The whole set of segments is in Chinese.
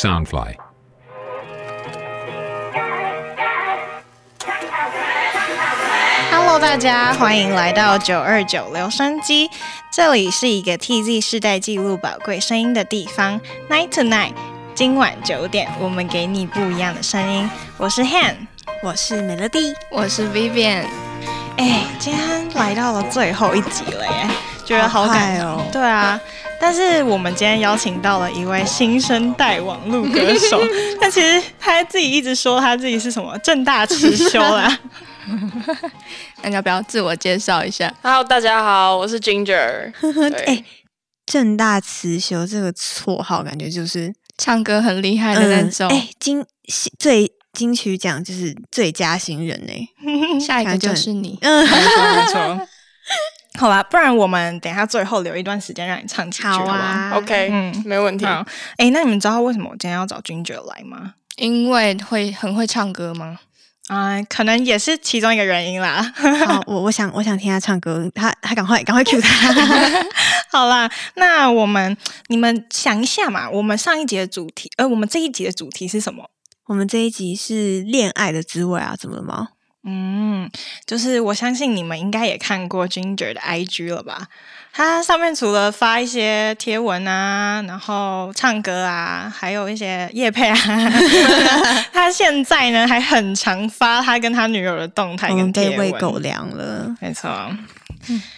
Soundfly. Hello，大家欢迎来到九二九留声机，这里是一个 TZ 世代记录宝贵声音的地方。Night to night，今晚九点，我们给你不一样的声音。我是 Han，我是美乐蒂，我是 Vivian。哎，今天来到了最后一集了耶，觉得好感哦。对啊，但是我们今天邀请到了一位新生代网络歌手，但其实他自己一直说他自己是什么正大持修啦。那你要不要自我介绍一下？Hello，大家好，我是 Ginger。哎，正大慈修这个绰号，感觉就是唱歌很厉害的那种。哎，金最金曲奖就是最佳新人呢，下一个就是你。嗯，没错没错。好吧，不然我们等一下最后留一段时间让你唱几句，好啊？OK，嗯，没问题。哎，那你们知道为什么我今天要找 Ginger 来吗？因为会很会唱歌吗？啊，可能也是其中一个原因啦。好，我我想我想听他唱歌，他他赶快赶快 Q 他。好啦，那我们你们想一下嘛，我们上一集的主题，呃，我们这一集的主题是什么？我们这一集是恋爱的滋味啊，怎么了吗？嗯，就是我相信你们应该也看过 Ginger 的 IG 了吧？他上面除了发一些贴文啊，然后唱歌啊，还有一些夜配啊。他现在呢还很常发他跟他女友的动态跟贴文，被喂狗粮了，没错。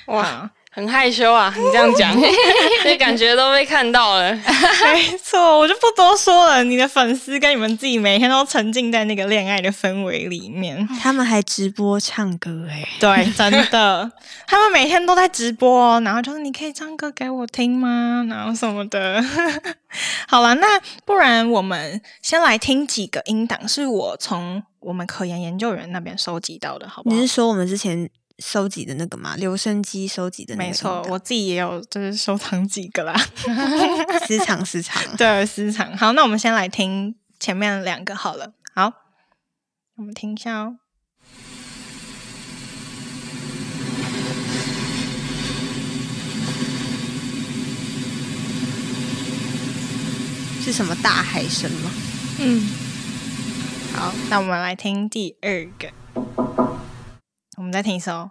哇。很害羞啊，你这样讲，这感觉都被看到了。没错，我就不多说了。你的粉丝跟你们自己每天都沉浸在那个恋爱的氛围里面，他们还直播唱歌哎，对，真的，他们每天都在直播，然后就是你可以唱歌给我听吗？然后什么的。好了，那不然我们先来听几个音档，是我从我们科研研究员那边收集到的，好不好？你是说我们之前？收集的那个嘛，留声机收集的，没错，我自己也有，就是收藏几个啦，私藏私藏，对，私藏。好，那我们先来听前面两个好了。好，我们听一下哦。是什么大海声吗？嗯。好，那我们来听第二个。我们再听一首。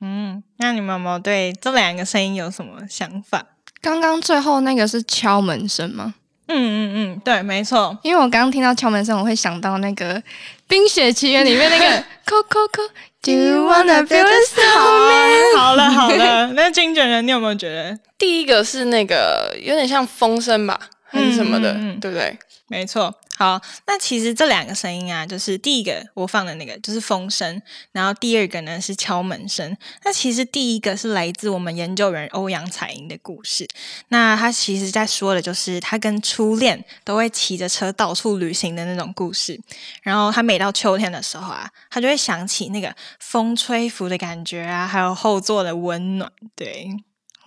嗯，那你们有没有对这两个声音有什么想法？刚刚最后那个是敲门声吗？嗯嗯嗯，对，没错。因为我刚刚听到敲门声，我会想到那个《冰雪奇缘》里面那个 “co co co”，Do you wanna build a snowman？好了好了，那金卷人，你有没有觉得第一个是那个有点像风声吧，还是什么的，对不对？没错。好，那其实这两个声音啊，就是第一个我放的那个就是风声，然后第二个呢是敲门声。那其实第一个是来自我们研究员欧阳彩英的故事。那他其实在说的就是他跟初恋都会骑着车到处旅行的那种故事。然后他每到秋天的时候啊，他就会想起那个风吹拂的感觉啊，还有后座的温暖。对。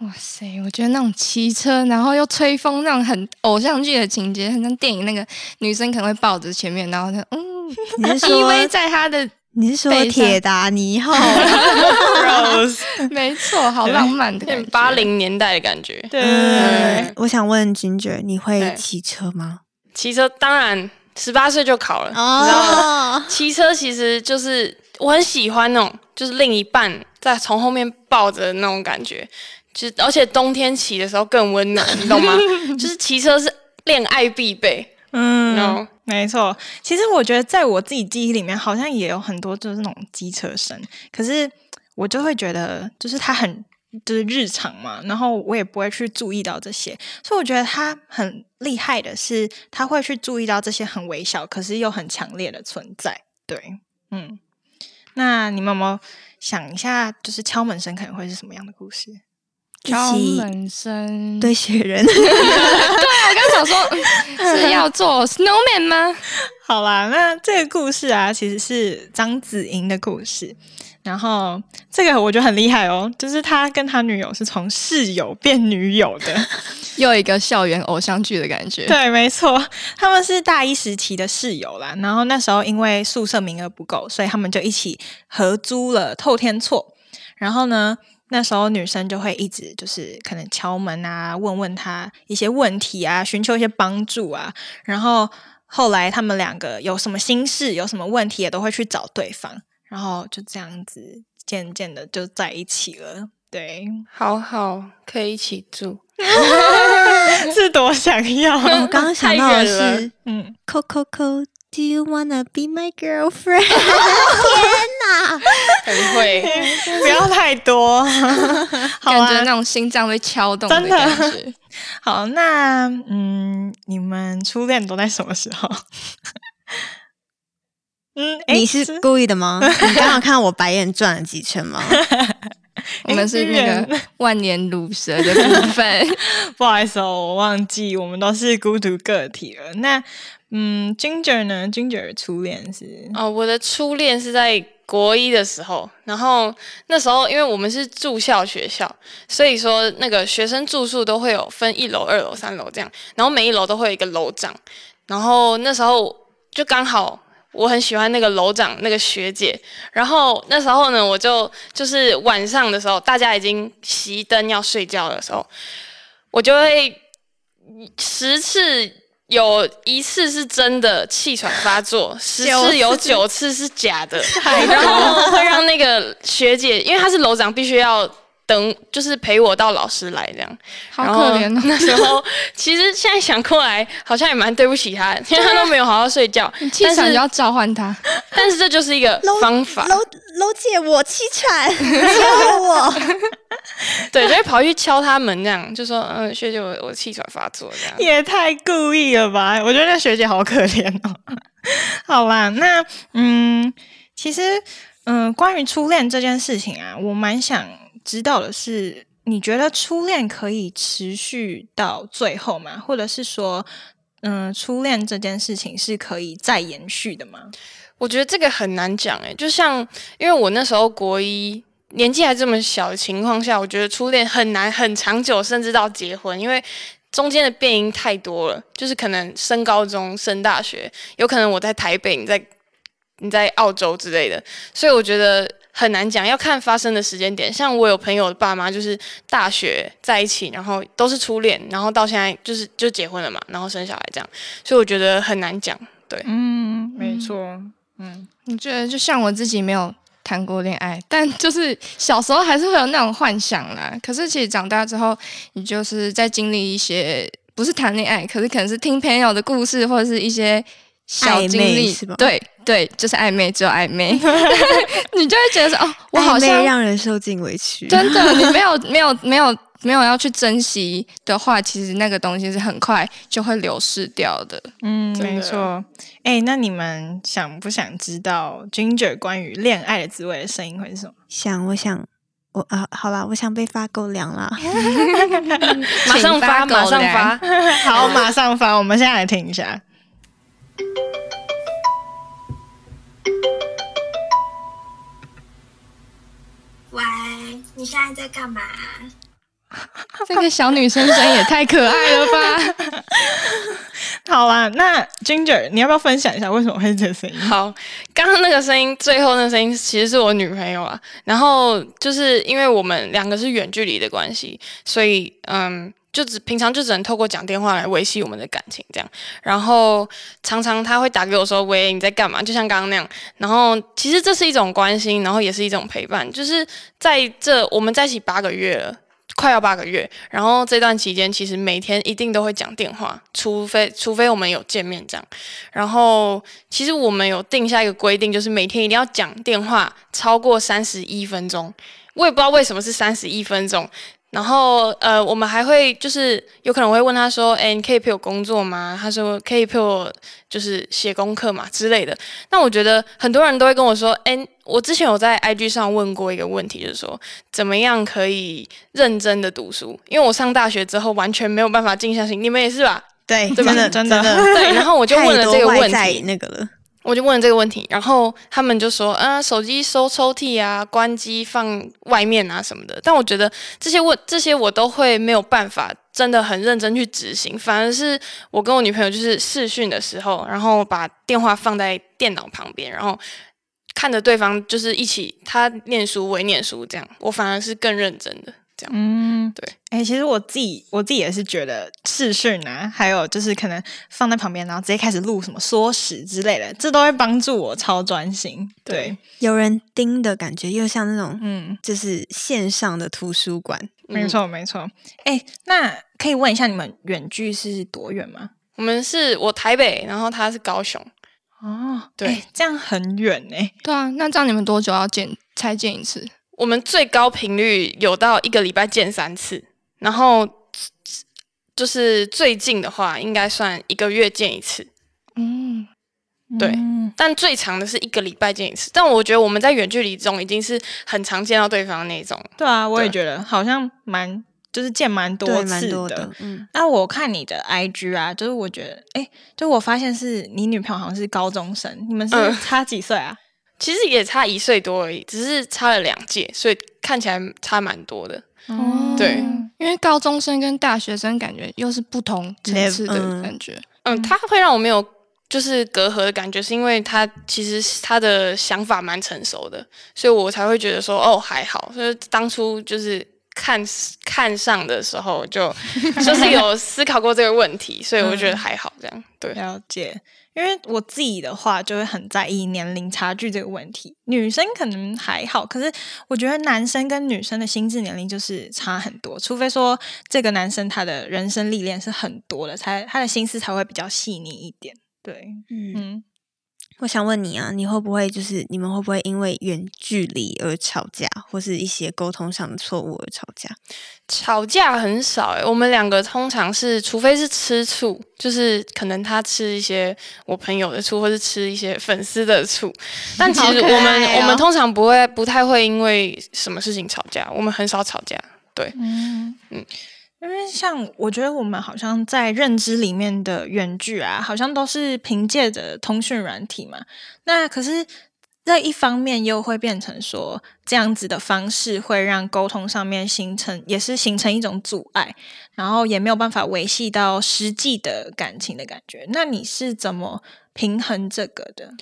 哇塞！我觉得那种骑车，然后又吹风，那种很偶像剧的情节，很像电影那个女生可能会抱着前面，然后她嗯，你是依偎在他的，你是说铁达尼号？没错，好浪漫的，八零年代的感觉。对，我想问 Ginger，你会骑车吗？骑车当然，十八岁就考了，你知道吗？骑车其实就是我很喜欢那种，就是另一半在从后面抱着那种感觉。其实，而且冬天骑的时候更温暖，你懂吗？就是骑车是恋爱必备。嗯，没错。其实我觉得，在我自己记忆里面，好像也有很多就是那种机车声，可是我就会觉得，就是它很就是日常嘛，然后我也不会去注意到这些。所以我觉得他很厉害的是，他会去注意到这些很微小，可是又很强烈的存在。对，嗯。那你们有没有想一下，就是敲门声可能会是什么样的故事？敲门声对雪人，对我刚想说是要做 snowman 吗？好啦，那这个故事啊，其实是张子莹的故事。然后这个我觉得很厉害哦，就是他跟他女友是从室友变女友的，又一个校园偶像剧的感觉。对，没错，他们是大一时期的室友啦。然后那时候因为宿舍名额不够，所以他们就一起合租了透天厝。然后呢？那时候女生就会一直就是可能敲门啊，问问他一些问题啊，寻求一些帮助啊。然后后来他们两个有什么心事，有什么问题，也都会去找对方。然后就这样子渐渐的就在一起了。对，好好可以一起住 是多想要。我刚刚想到的是，嗯，Coco Co，Do you wanna be my girlfriend？天哪！很会。不要太多，好感觉啊那种心脏被敲动的感觉。好，那嗯，你们初恋都在什么时候？嗯，诶你是故意的吗？你刚好看到我白眼转了几圈吗？我们是那哎个万年乳蛇的部分。不好意思哦，我忘记，我们都是孤独个体了。那嗯，Ginger 呢？Ginger 的初恋是哦，我的初恋是在国一的时候，然后那时候因为我们是住校学校，所以说那个学生住宿都会有分一楼、二楼、三楼这样，然后每一楼都会有一个楼长，然后那时候就刚好。我很喜欢那个楼长那个学姐，然后那时候呢，我就就是晚上的时候，大家已经熄灯要睡觉的时候，我就会十次有一次是真的气喘发作，十次。有九次是假的，然后会让那个学姐，因为她是楼长，必须要等，就是陪我到老师来这样。好然后可怜哦！那时候其实现在想过来，好像也蛮对不起他，因为他都没有好好睡觉。气但场就要召唤他。但是这就是一个方法，楼楼姐，我气喘，救我！对，就会跑去敲他门这样，就说嗯，学姐我我气喘发作这样。也太故意了吧？我觉得那学姐好可怜哦。好啦，那嗯，其实嗯，关于初恋这件事情啊，我蛮想知道的是，你觉得初恋可以持续到最后吗？或者是说，嗯，初恋这件事情是可以再延续的吗？我觉得这个很难讲诶，就像因为我那时候国一年纪还这么小的情况下，我觉得初恋很难很长久，甚至到结婚，因为中间的变因太多了。就是可能升高中、升大学，有可能我在台北，你在你在澳洲之类的，所以我觉得很难讲，要看发生的时间点。像我有朋友的爸妈就是大学在一起，然后都是初恋，然后到现在就是就结婚了嘛，然后生小孩这样，所以我觉得很难讲。对，嗯，没错。嗯，我觉得就像我自己没有谈过恋爱，但就是小时候还是会有那种幻想啦。可是其实长大之后，你就是在经历一些不是谈恋爱，可是可能是听朋友的故事，或者是一些小经暧昧历是吧，对对，就是暧昧，只有暧昧，你就会觉得说哦，我好暧昧像让人受尽委屈，真的，你没有 没有没有没有要去珍惜的话，其实那个东西是很快就会流失掉的。嗯，没错。哎、那你们想不想知道 Ginger 关于恋爱的滋味的声音会是什么？想，我想，我啊，好啦，我想被发狗粮啦。马上发，马上粮发。好，马上发。我们现在来听一下。你现在在干嘛？这个小女生声音也太可爱了吧！好啦，那 Ginger，你要不要分享一下为什么会是这个声音？好，刚刚那个声音，最后那个声音其实是我女朋友啊。然后就是因为我们两个是远距离的关系，所以嗯，就只平常就只能透过讲电话来维系我们的感情这样。然后常常他会打给我说：“喂，你在干嘛？”就像刚刚那样。然后其实这是一种关心，然后也是一种陪伴。就是在这我们在一起八个月了。快要八个月，然后这段期间其实每天一定都会讲电话，除非除非我们有见面这样。然后其实我们有定下一个规定，就是每天一定要讲电话超过三十一分钟。我也不知道为什么是三十一分钟。然后呃，我们还会就是有可能会问他说：“哎，你可以陪我工作吗？”他说：“可以陪我就是写功课嘛之类的。”那我觉得很多人都会跟我说：“哎，我之前有在 IG 上问过一个问题，就是说怎么样可以认真的读书？因为我上大学之后完全没有办法静下心，你们也是吧？对，对真的真的对。然后我就问了这个问题，那个了，我就问了这个问题，然后他们就说，啊，手机收抽屉啊，关机放外面啊什么的。但我觉得这些问这些我都会没有办法真的很认真去执行，反而是我跟我女朋友就是视讯的时候，然后把电话放在电脑旁边，然后看着对方就是一起他念书我也念书这样，我反而是更认真的这样。嗯，对。哎、其实我自己我自己也是觉得视讯啊，还有就是可能放在旁边，然后直接开始录什么缩时之类的，这都会帮助我超专心。对，有人盯的感觉，又像那种嗯，就是线上的图书馆。没错没错。哎、那可以问一下你们远距是多远吗？我们是我台北，然后他是高雄，哦，对哎这样很远呢、对啊，那这样你们多久要见才见一次？我们最高频率有到一个礼拜见三次，然后就是最近的话，应该算一个月见一次，嗯，对嗯但最长的是一个礼拜见一次。但我觉得我们在远距离中已经是很常见到对方那种。对啊，我也对觉得好像蛮就是见蛮多，次的。嗯，那我看你的 IG 啊，就是我觉得，哎，就我发现是你女朋友好像是高中生，你们是嗯差几岁啊？其实也差一岁多而已，只是差了两届，所以看起来差蛮多的。哦对因为高中生跟大学生感觉又是不同层次的感觉。嗯，他会让我没有就是隔阂的感觉，是因为他其实他的想法蛮成熟的，所以我才会觉得说哦还好。所以当初就是看看上的时候就就是有思考过这个问题，所以我觉得还好这样。对，了解，因为我自己的话就会很在意年龄差距这个问题。女生可能还好，可是我觉得男生跟女生的心智年龄就是差很多，除非说这个男生他的人生历练是很多的，才他的心思才会比较细腻一点。对，嗯，嗯，我想问你啊，你会不会就是你们会不会因为远距离而吵架，或是一些沟通上的错误而吵架？吵架很少诶、我们两个通常是，除非是吃醋，就是可能他吃一些我朋友的醋，或是吃一些粉丝的醋，但其实我们、我们通常不会不太会因为什么事情吵架，我们很少吵架。对，嗯嗯嗯，因为像我觉得我们好像在认知里面的远距啊，好像都是凭借着通讯软体嘛。那可是这一方面又会变成说，这样子的方式会让沟通上面形成，也是形成一种阻碍，然后也没有办法维系到实际的感情的感觉。那你是怎么平衡这个的？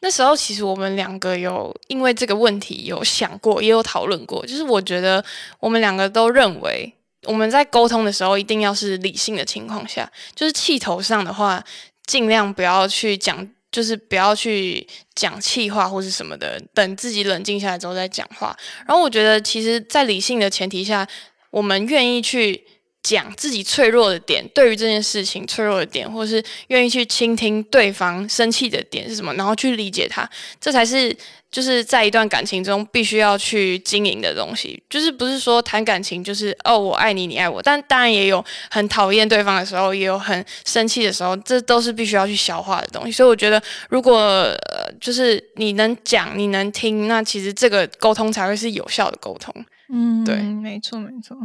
那时候其实我们两个有因为这个问题有想过，也有讨论过。就是我觉得我们两个都认为，我们在沟通的时候一定要是理性的情况下，就是气头上的话，尽量不要去讲，就是不要去讲气话或是什么的，等自己冷静下来之后再讲话。然后我觉得，其实，在理性的前提下，我们愿意去。讲自己脆弱的点，对于这件事情脆弱的点，或是愿意去倾听对方生气的点是什么，然后去理解他，这才是就是在一段感情中必须要去经营的东西。就是不是说谈感情就是哦我爱你，你爱我，但当然也有很讨厌对方的时候，也有很生气的时候，这都是必须要去消化的东西。所以我觉得，如果呃就是你能讲，你能听，那其实这个沟通才会是有效的沟通。嗯，对没错没错。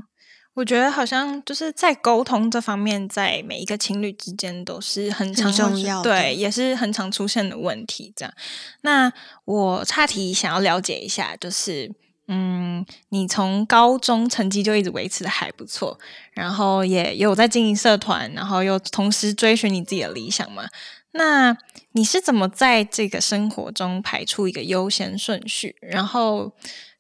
我觉得好像就是在沟通这方面，在每一个情侣之间都是很常重要的对，也是很常出现的问题。这样，那我岔题想要了解一下，就是嗯，你从高中成绩就一直维持的还不错，然后也有在经营社团，然后又同时追寻你自己的理想嘛？那你是怎么在这个生活中排出一个优先顺序？然后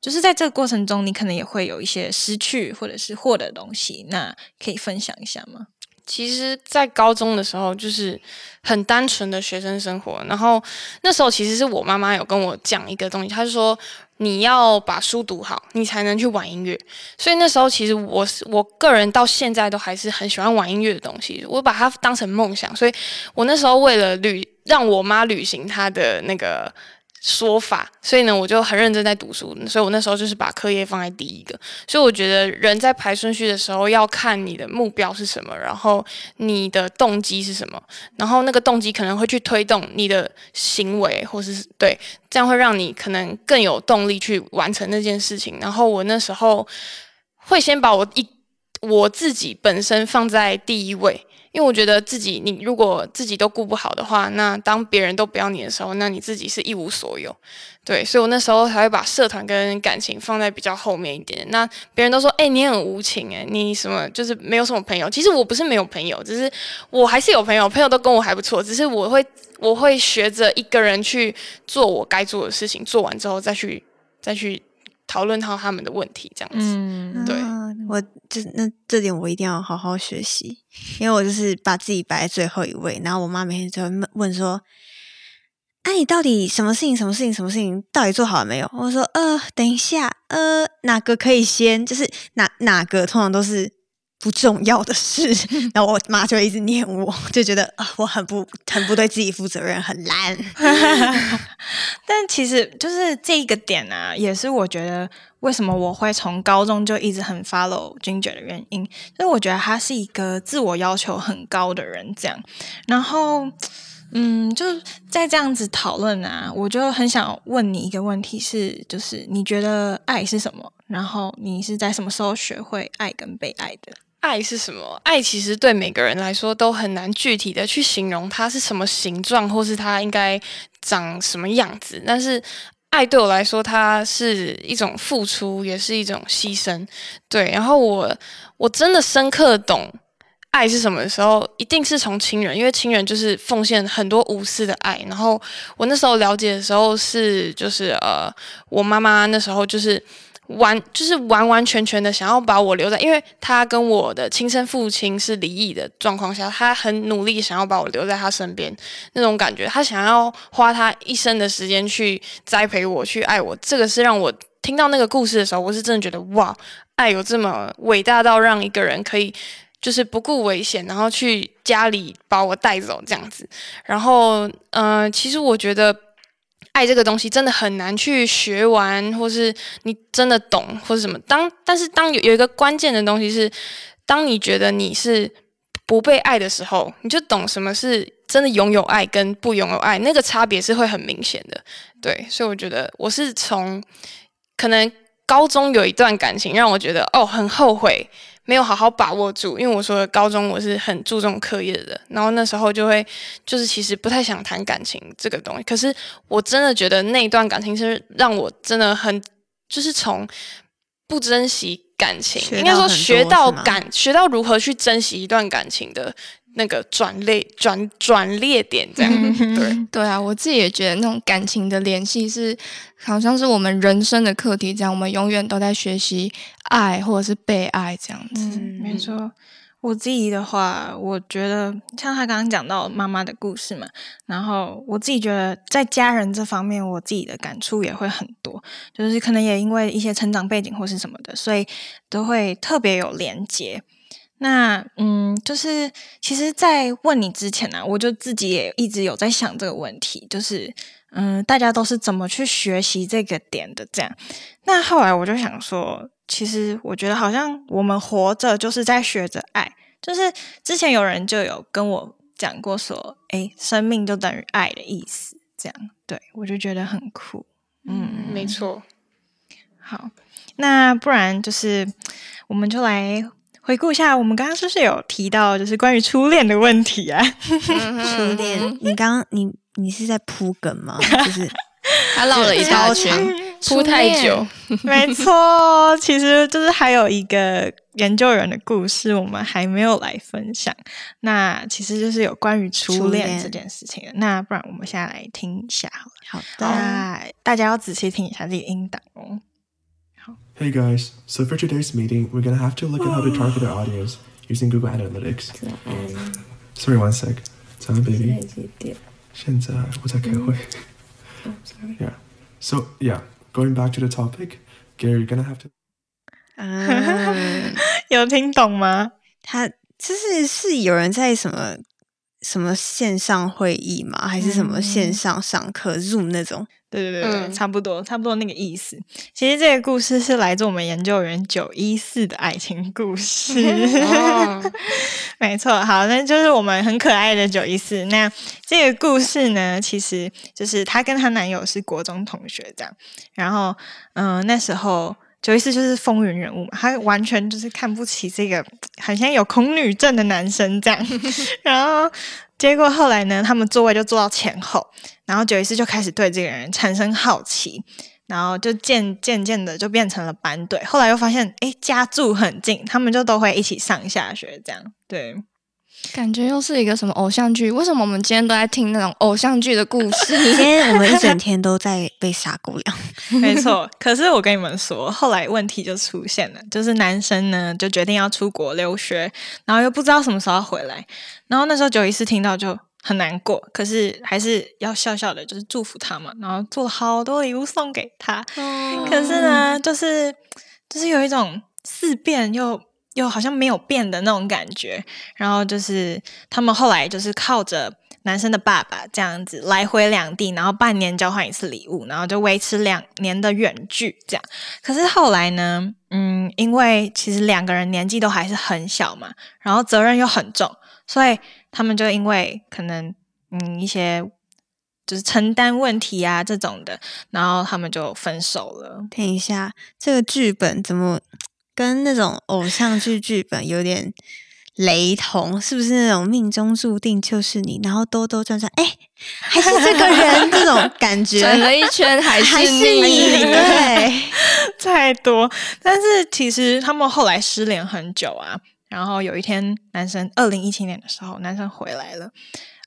就是在这个过程中，你可能也会有一些失去或者是获得的东西，那可以分享一下吗？其实，在高中的时候，就是很单纯的学生生活。然后那时候，其实是我妈妈有跟我讲一个东西，她就说你要把书读好，你才能去玩音乐。所以那时候，其实我是我个人到现在都还是很喜欢玩音乐的东西，我把它当成梦想。所以我那时候为了旅让我妈履行她的那个。说法，所以呢，我就很认真在读书，所以我那时候就是把课业放在第一个。所以我觉得人在排顺序的时候，要看你的目标是什么，然后你的动机是什么，然后那个动机可能会去推动你的行为，或是对，这样会让你可能更有动力去完成那件事情。然后我那时候会先把我一我自己本身放在第一位。因为我觉得自己，你如果自己都顾不好的话，那当别人都不要你的时候，那你自己是一无所有。对，所以我那时候才会把社团跟感情放在比较后面一点。那别人都说，哎，你很无情，哎，你什么就是没有什么朋友。其实我不是没有朋友，只是我还是有朋友，朋友都跟我还不错。只是我会，我会学着一个人去做我该做的事情，做完之后再去，再去。讨论到他们的问题，这样子，嗯，对，我这那这点我一定要好好学习，因为我就是把自己摆在最后一位，然后我妈每天就会问说：“哎，你到底什么事情？什么事情？什么事情？到底做好了没有？”我说：“呃，等一下，呃，哪个可以先？就是哪哪个通常都是。”不重要的事，然后我妈就一直念我，就觉得啊，我很不很不对自己负责任，很烂。但其实就是这一个点啊，也是我觉得为什么我会从高中就一直很 follow Ginger 的原因，因为我觉得他是一个自我要求很高的人，这样。然后，嗯，就在这样子讨论啊，我就很想问你一个问题，是就是你觉得爱是什么？然后你是在什么时候学会爱跟被爱的？爱是什么？爱其实对每个人来说都很难具体的去形容它是什么形状，或是它应该长什么样子。但是爱对我来说，它是一种付出，也是一种牺牲。对，然后我我真的深刻懂爱是什么的时候，一定是从亲人，因为亲人就是奉献很多无私的爱。然后我那时候了解的时候是，就是呃，我妈妈那时候就是。完就是完完全全的想要把我留在，因为他跟我的亲生父亲是离异的状况下，他很努力想要把我留在他身边那种感觉，他想要花他一生的时间去栽培我，去爱我。这个是让我听到那个故事的时候，我是真的觉得哇，爱有这么伟大到让一个人可以就是不顾危险，然后去家里把我带走这样子。然后，嗯，其实我觉得。爱这个东西真的很难去学完，或是你真的懂，或是什么。当但是当有有一个关键的东西是，当你觉得你是不被爱的时候，你就懂什么是真的拥有爱跟不拥有爱，那个差别是会很明显的。对，所以我觉得我是从可能高中有一段感情让我觉得哦很后悔。没有好好把握住，因为我说高中我是很注重课业的，然后那时候就会就是其实不太想谈感情这个东西。可是我真的觉得那一段感情是让我真的很就是从不珍惜感情，应该说学到感学到如何去珍惜一段感情的。那个转捩转转裂点这样，对。对啊，我自己也觉得那种感情的联系是，好像是我们人生的课题，这样我们永远都在学习爱或者是被爱这样子。没错，我自己的话，我觉得像他刚刚讲到妈妈的故事嘛，然后我自己觉得在家人这方面，我自己的感触也会很多，就是可能也因为一些成长背景或是什么的，所以都会特别有连结。那嗯，就是其实，在问你之前呢，我就自己也一直有在想这个问题，就是嗯，大家都是怎么去学习这个点的？这样，那后来我就想说，其实我觉得好像我们活着就是在学着爱，就是之前有人就有跟我讲过说，哎，生命就等于爱的意思，这样，对我就觉得很酷，嗯，没错。好，那不然就是我们就来。回顾一下，我们刚刚是不是有提到就是关于初恋的问题啊？初恋，你刚刚你你是在铺梗吗？就是他绕了一大圈，铺太久。没错，其实就是还有一个研究员的故事，我们还没有来分享。那其实就是有关于初恋这件事情。那不然我们现在来听一下好了。好的，大家要仔细听一下这个音档哦。Hey guys, so for today's meeting, we're gonna have to look at how to target our audience using Google Analytics. Sorry, one sec. Sorry, baby. 现在我在开会。Oh, sorry. Yeah. So yeah, going back to the topic, Gary, you're gonna have to. 啊，有听懂吗？他就是是有人在什么 什么线上会议吗？还是什么线上上课 Zoom 那种？对对对对，差不多差不多那个意思。其实这个故事是来自我们研究员九一四的爱情故事。没错，好，那就是我们很可爱的九一四。那这个故事呢，其实就是她跟她男友是国中同学这样。然后，嗯，那时候九一四就是风云人物嘛，他完全就是看不起这个好像有恐女症的男生这样。然后结果后来呢，他们座位就坐到前后，然后九一四就开始对这个人产生好奇，然后就渐渐渐的就变成了班队。后来又发现，哎，家住很近，他们就都会一起上下学这样。对。感觉又是一个什么偶像剧？为什么我们今天都在听那种偶像剧的故事？今天我们一整天都在被撒狗粮，没错。可是我跟你们说，后来问题就出现了，就是男生呢就决定要出国留学，然后又不知道什么时候要回来。然后那时候九一四听到就很难过，可是还是要笑笑的，就是祝福他嘛。然后做了好多礼物送给他。可是呢，就是就是有一种似变又。又好像没有变的那种感觉，然后就是他们后来就是靠着男生的爸爸这样子来回两地，然后半年交换一次礼物，然后就维持两年的远距这样。可是后来呢，嗯，因为其实两个人年纪都还是很小嘛，然后责任又很重，所以他们就因为可能嗯一些就是承担问题啊这种的，然后他们就分手了。等一下，这个剧本怎么？跟那种偶像剧剧本有点雷同，是不是那种命中注定就是你，然后兜兜转转，哎，还是这个人 这种感觉，转了一圈还是 你，对，太多。但是其实他们后来失联很久啊，然后有一天，男生二零一七年的时候，男生回来了，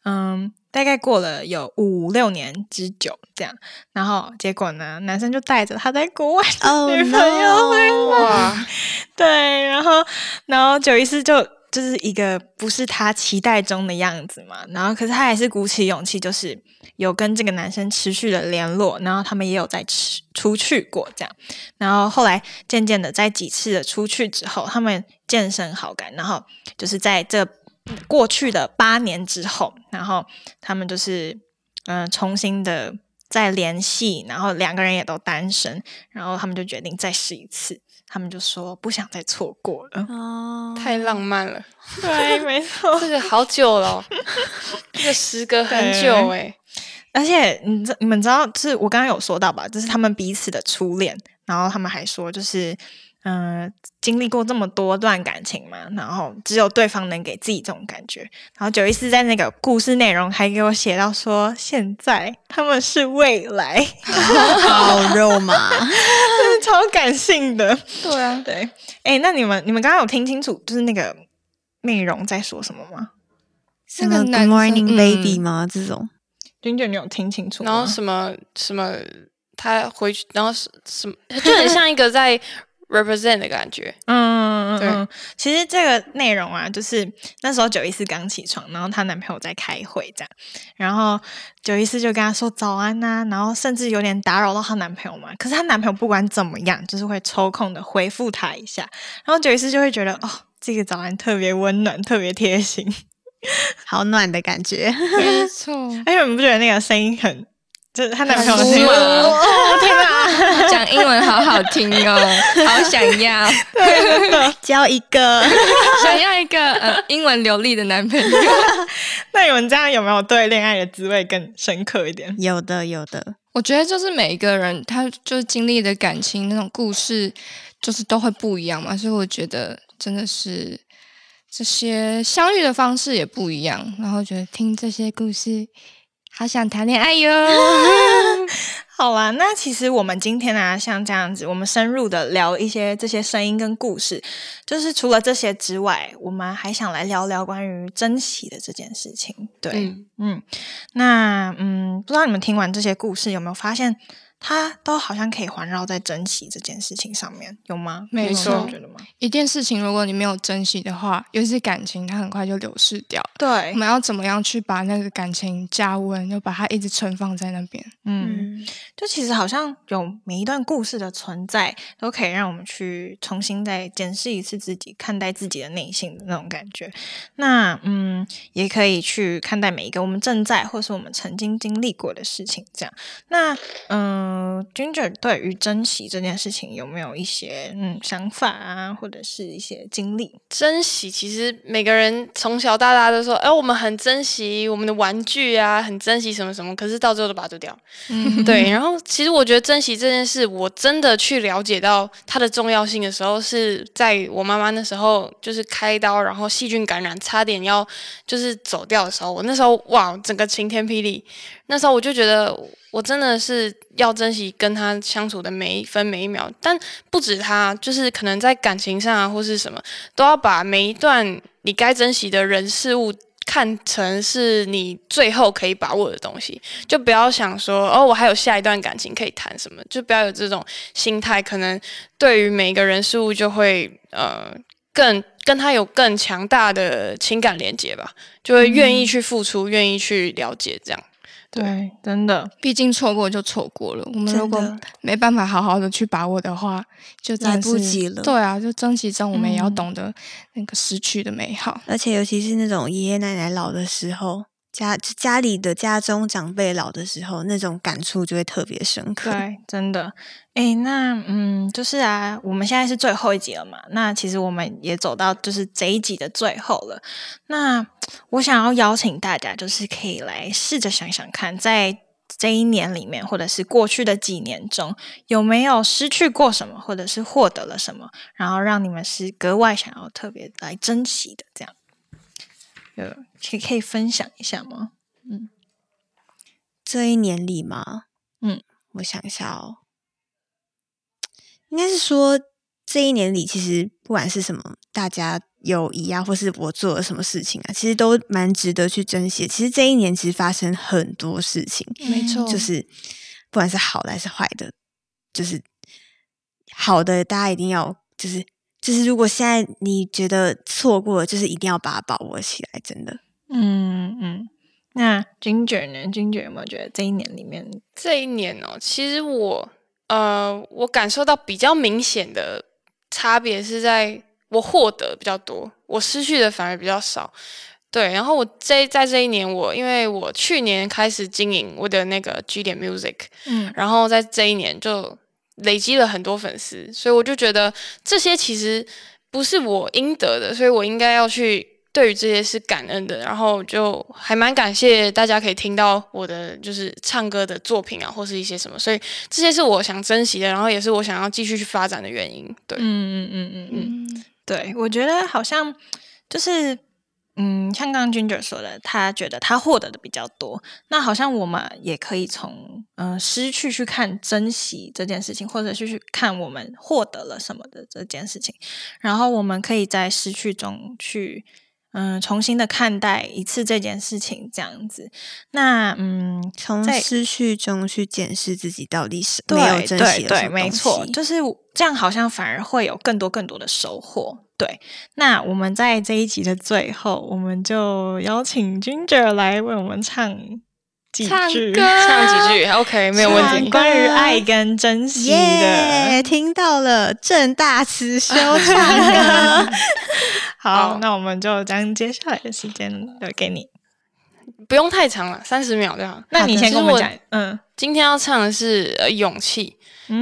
嗯。大概过了有五六年之久，这样，然后结果呢，男生就带着他在国外的女朋友回来，对，然后，然后九一四就就是一个不是他期待中的样子嘛，然后可是他还是鼓起勇气，就是有跟这个男生持续的联络，然后他们也有在出出去过这样，然后后来渐渐的在几次的出去之后，他们渐生好感，然后就是在这。过去的八年之后，然后他们就是嗯重新的再联系，然后两个人也都单身，然后他们就决定再试一次。他们就说不想再错过了哦，太浪漫了。对，没错，这个好久了，这个时隔很久哎。而且你知你们知道，就是我刚刚有说到吧，就是他们彼此的初恋，然后他们还说就是。嗯，经历过这么多段感情嘛，然后只有对方能给自己这种感觉。然后九一四在那个故事内容还给我写到说，现在他们是未来，好肉麻，真的超感性的。对啊，对。哎，那你们你们刚刚有听清楚就是那个内容在说什么吗？是个 Good Morning Baby 吗？这种君君，你有听清楚？然后什么什么，他回去，然后是什么，就很像一个在。Represent 的感觉，嗯，对，其实这个内容啊，就是那时候九一四刚起床，然后她男朋友在开会，这样，然后九一四就跟她说早安呐，然后甚至有点打扰到她男朋友嘛，可是她男朋友不管怎么样，就是会抽空的回复她一下，然后九一四就会觉得哦，这个早安特别温暖，特别贴心，好暖的感觉，没错，而且你们不觉得那个声音很？就是她男朋友的声音，我天哪，讲英文好好听哦，好想要，交一个，想要一个呃英文流利的男朋友。那你们这样有没有对恋爱的滋味更深刻一点？有的，有的。我觉得就是每一个人他就是经历的感情那种故事，就是都会不一样嘛，所以我觉得真的是这些相遇的方式也不一样，然后觉得听这些故事。好想谈恋爱哟！好啊，那其实我们今天呢，像这样子，我们深入的聊一些这些声音跟故事，就是除了这些之外，我们还想来聊聊关于珍惜的这件事情。对，嗯，那嗯，不知道你们听完这些故事有没有发现？它都好像可以环绕在珍惜这件事情上面，有吗？没错，觉得吗？一件事情，如果你没有珍惜的话，尤其是感情，它很快就流逝掉。对，我们要怎么样去把那个感情加温，就把它一直存放在那边？嗯，就其实好像有每一段故事的存在，都可以让我们去重新再检视一次自己，看待自己的内心的那种感觉。那嗯，也可以去看待每一个我们正在或是我们曾经经历过的事情。这样，那嗯。嗯，Ginger 对于珍惜这件事情有没有一些嗯想法啊，或者是一些经历？珍惜其实每个人从小到大都说，哎，我们很珍惜我们的玩具啊，很珍惜什么什么，可是到最后都把它丢掉。嗯，对。然后其实我觉得珍惜这件事，我真的去了解到它的重要性的时候，是在我妈妈那时候就是开刀，然后细菌感染，差点要就是走掉的时候，我那时候哇，整个晴天霹雳。那时候我就觉得，我真的是要珍惜跟他相处的每一分每一秒。但不止他，就是可能在感情上啊，或是什么，都要把每一段你该珍惜的人事物看成是你最后可以把握的东西。就不要想说，哦，我还有下一段感情可以谈什么，就不要有这种心态。可能对于每一个人事物，就会呃更跟他有更强大的情感连接吧，就会愿意去付出，愿意去了解这样。对，真的，毕竟错过就错过了。我们如果没办法好好的去把握的话，就来不及了。对啊，就珍惜中，我们也要懂得那个失去的美好。而且，尤其是那种爷爷奶奶老的时候。家家里的家中长辈老的时候，那种感触就会特别深刻。对，真的。哎，那嗯，就是啊，我们现在是最后一集了嘛。那其实我们也走到就是这一集的最后了。那我想要邀请大家，就是可以来试着想想看，在这一年里面，或者是过去的几年中，有没有失去过什么，或者是获得了什么，然后让你们是格外想要特别来珍惜的，这样。有，可以可以分享一下吗？嗯，这一年里吗？嗯，我想一下哦，应该是说这一年里，其实不管是什么，大家友谊啊，或是我做了什么事情啊，其实都蛮值得去珍惜。其实这一年其实发生很多事情，没错，就是不管是好的还是坏的，就是好的，大家一定要就是。就是如果现在你觉得错过了，就是一定要把它把握起来，真的。嗯嗯。那 Ginger 呢？Ginger 有没有觉得这一年里面，这一年哦，其实我呃，我感受到比较明显的差别是在我获得比较多，我失去的反而比较少。对，然后我这在这一年，我因为我去年开始经营我的那个 G 点 Music，嗯，然后在这一年就。累积了很多粉丝，所以我就觉得这些其实不是我应得的，所以我应该要去对于这些是感恩的。然后就还蛮感谢大家可以听到我的就是唱歌的作品啊，或是一些什么，所以这些是我想珍惜的，然后也是我想要继续去发展的原因。对，嗯嗯嗯嗯嗯，对，我觉得好像就是。嗯，像刚刚 Ginger 说的，他觉得他获得的比较多。那好像我们也可以从嗯失去去看珍惜这件事情，或者是去看我们获得了什么的这件事情。然后我们可以在失去中去嗯重新的看待一次这件事情，这样子。那嗯，从失去中去检视自己到底是对对对，没错，就是这样，好像反而会有更多更多的收获。对，那我们在这一集的最后，我们就邀请 Ginger 来为我们唱几句，唱几句，OK，没有问题。关于爱跟珍惜的，听到了正大慈 修唱歌。好，那我们就将接下来的时间留给你，不用太长了，三十秒就好。那你先跟我讲，嗯，今天要唱的是《勇气》。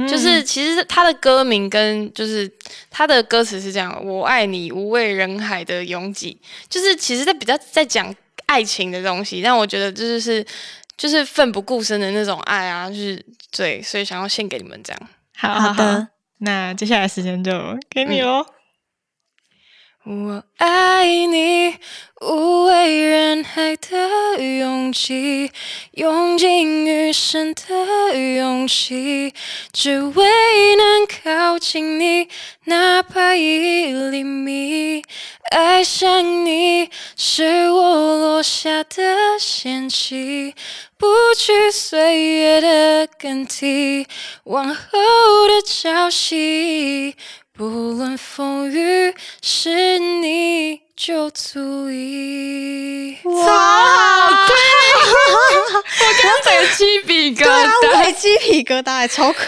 就是其实他的歌名跟就是他的歌词是这样：我爱你，无畏人海的拥挤。就是其实在比较在讲爱情的东西，但我觉得这就是就是奋不顾身的那种爱啊，就是对，所以想要献给你们这样。好的，那接下来时间就给你喽。我爱你，无畏人海的勇气，用尽余生的勇气，只为能靠近你，哪怕一厘米。爱上你，是我落下的险棋，不惧岁月的更替，往后的朝夕。不论风雨，是你就足以。哇，好听！我刚刚整个鸡皮疙对啊，我瘩。鸡皮疙瘩，超可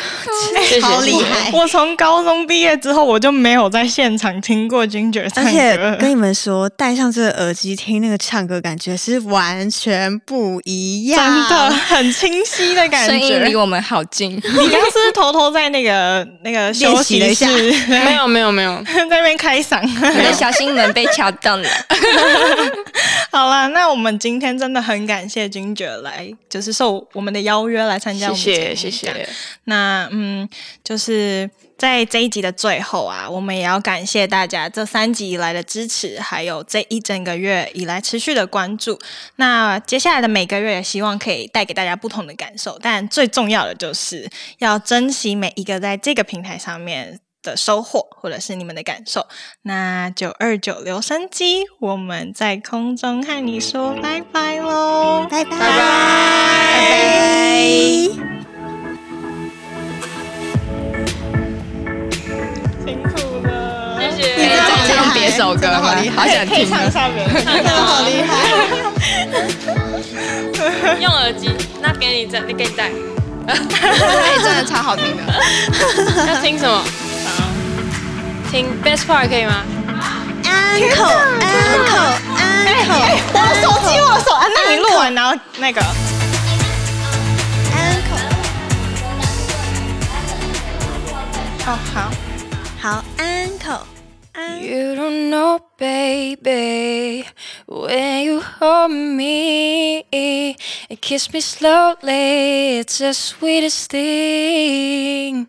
超厉害。我从高中毕业之后，我就没有在现场听过 Ginger 唱而且歌。跟你们说，戴上这个耳机听那个唱歌，感觉是完全不一样。真的很清晰的感觉声。音离我们好近，你刚刚是不是偷偷在那个那个休息练习了室一没有没有没有，在那边开嗓？你的小心门被敲 好啦，那我们今天真的很感谢 Ginger 来，就是受我们的邀约来参加我谢们节目谢谢谢。那嗯，就是在这一集的最后啊，我们也要感谢大家这三集以来的支持，还有这一整个月以来持续的关注。那接下来的每个月，也希望可以带给大家不同的感受，但最重要的就是要珍惜每一个在这个平台上面。的收获，或者是你们的感受，那九二九留声机，我们在空中和你说拜拜喽，拜拜拜拜。辛苦了，谢谢。可以再唱别首歌吗？好想可以听啊。唱下面，真的好厉害。用耳机，那给你再，你给你戴。哎，真的超好听的。要听什么？听 Best Part 可以吗？安口安口安口，我的手机，我的手啊！那你录完，然后那个安口哦，好，好安口安。 You don't know, baby, when you hold me and kiss me slowly, it's the sweetest thing.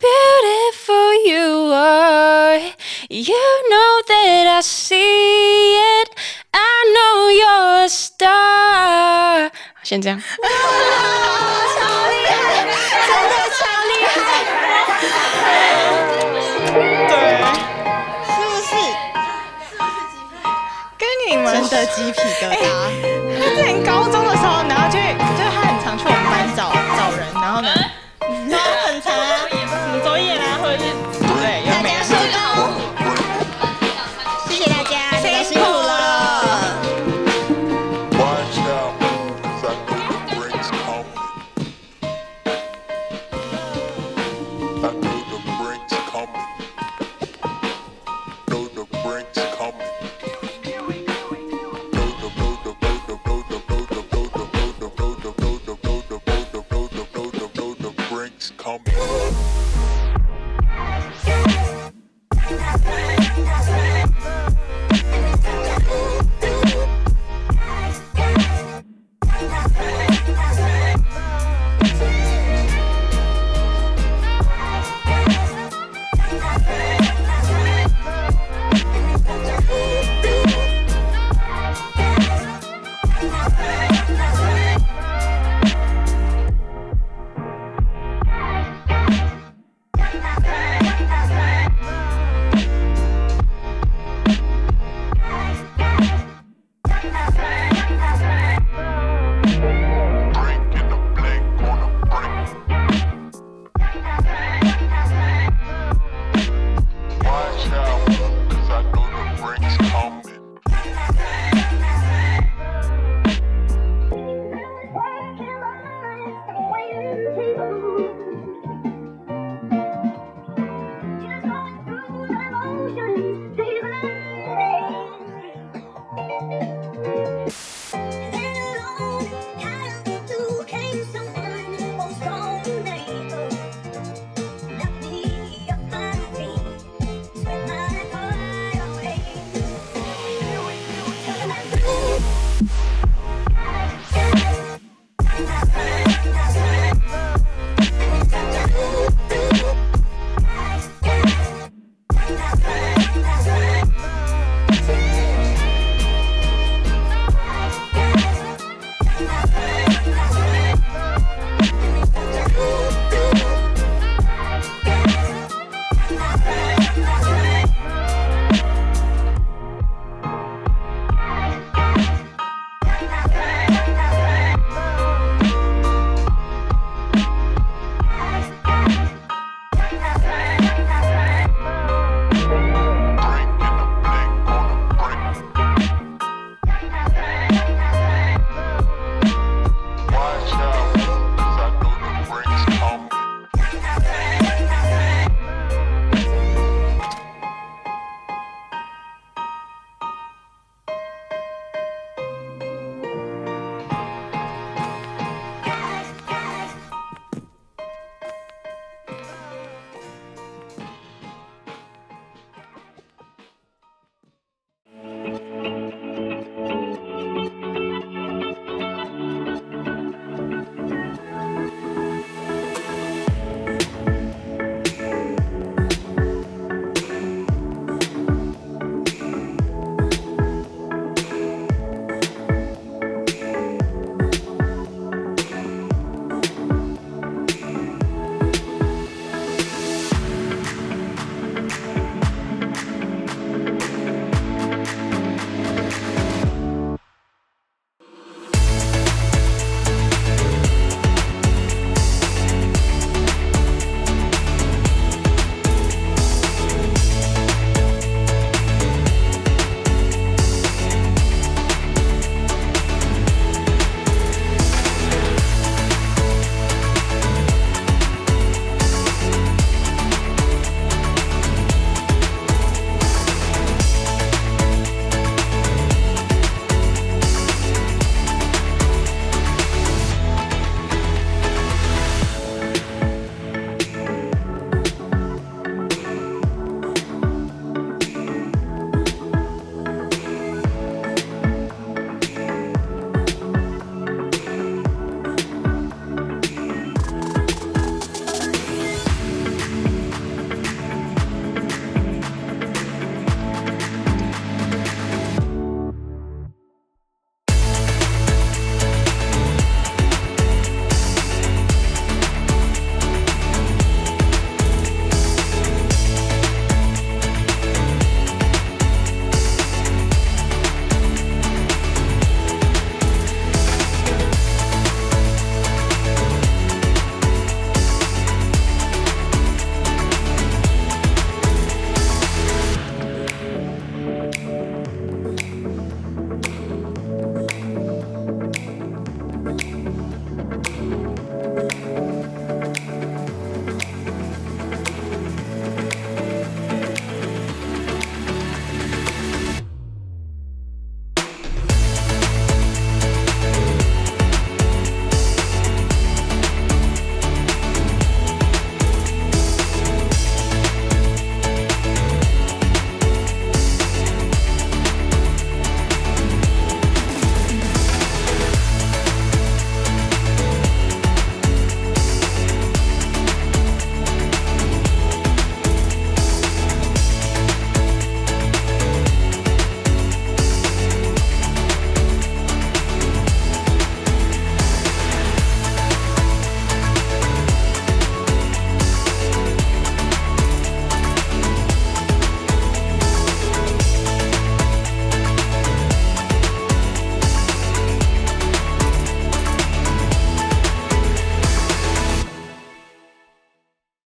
beautiful you are. You know that I see it. I know you're a star. 先这样。超厉害，真的超厉害对，是不是？跟你们真的鸡皮疙瘩。他之前高中的时候，然后就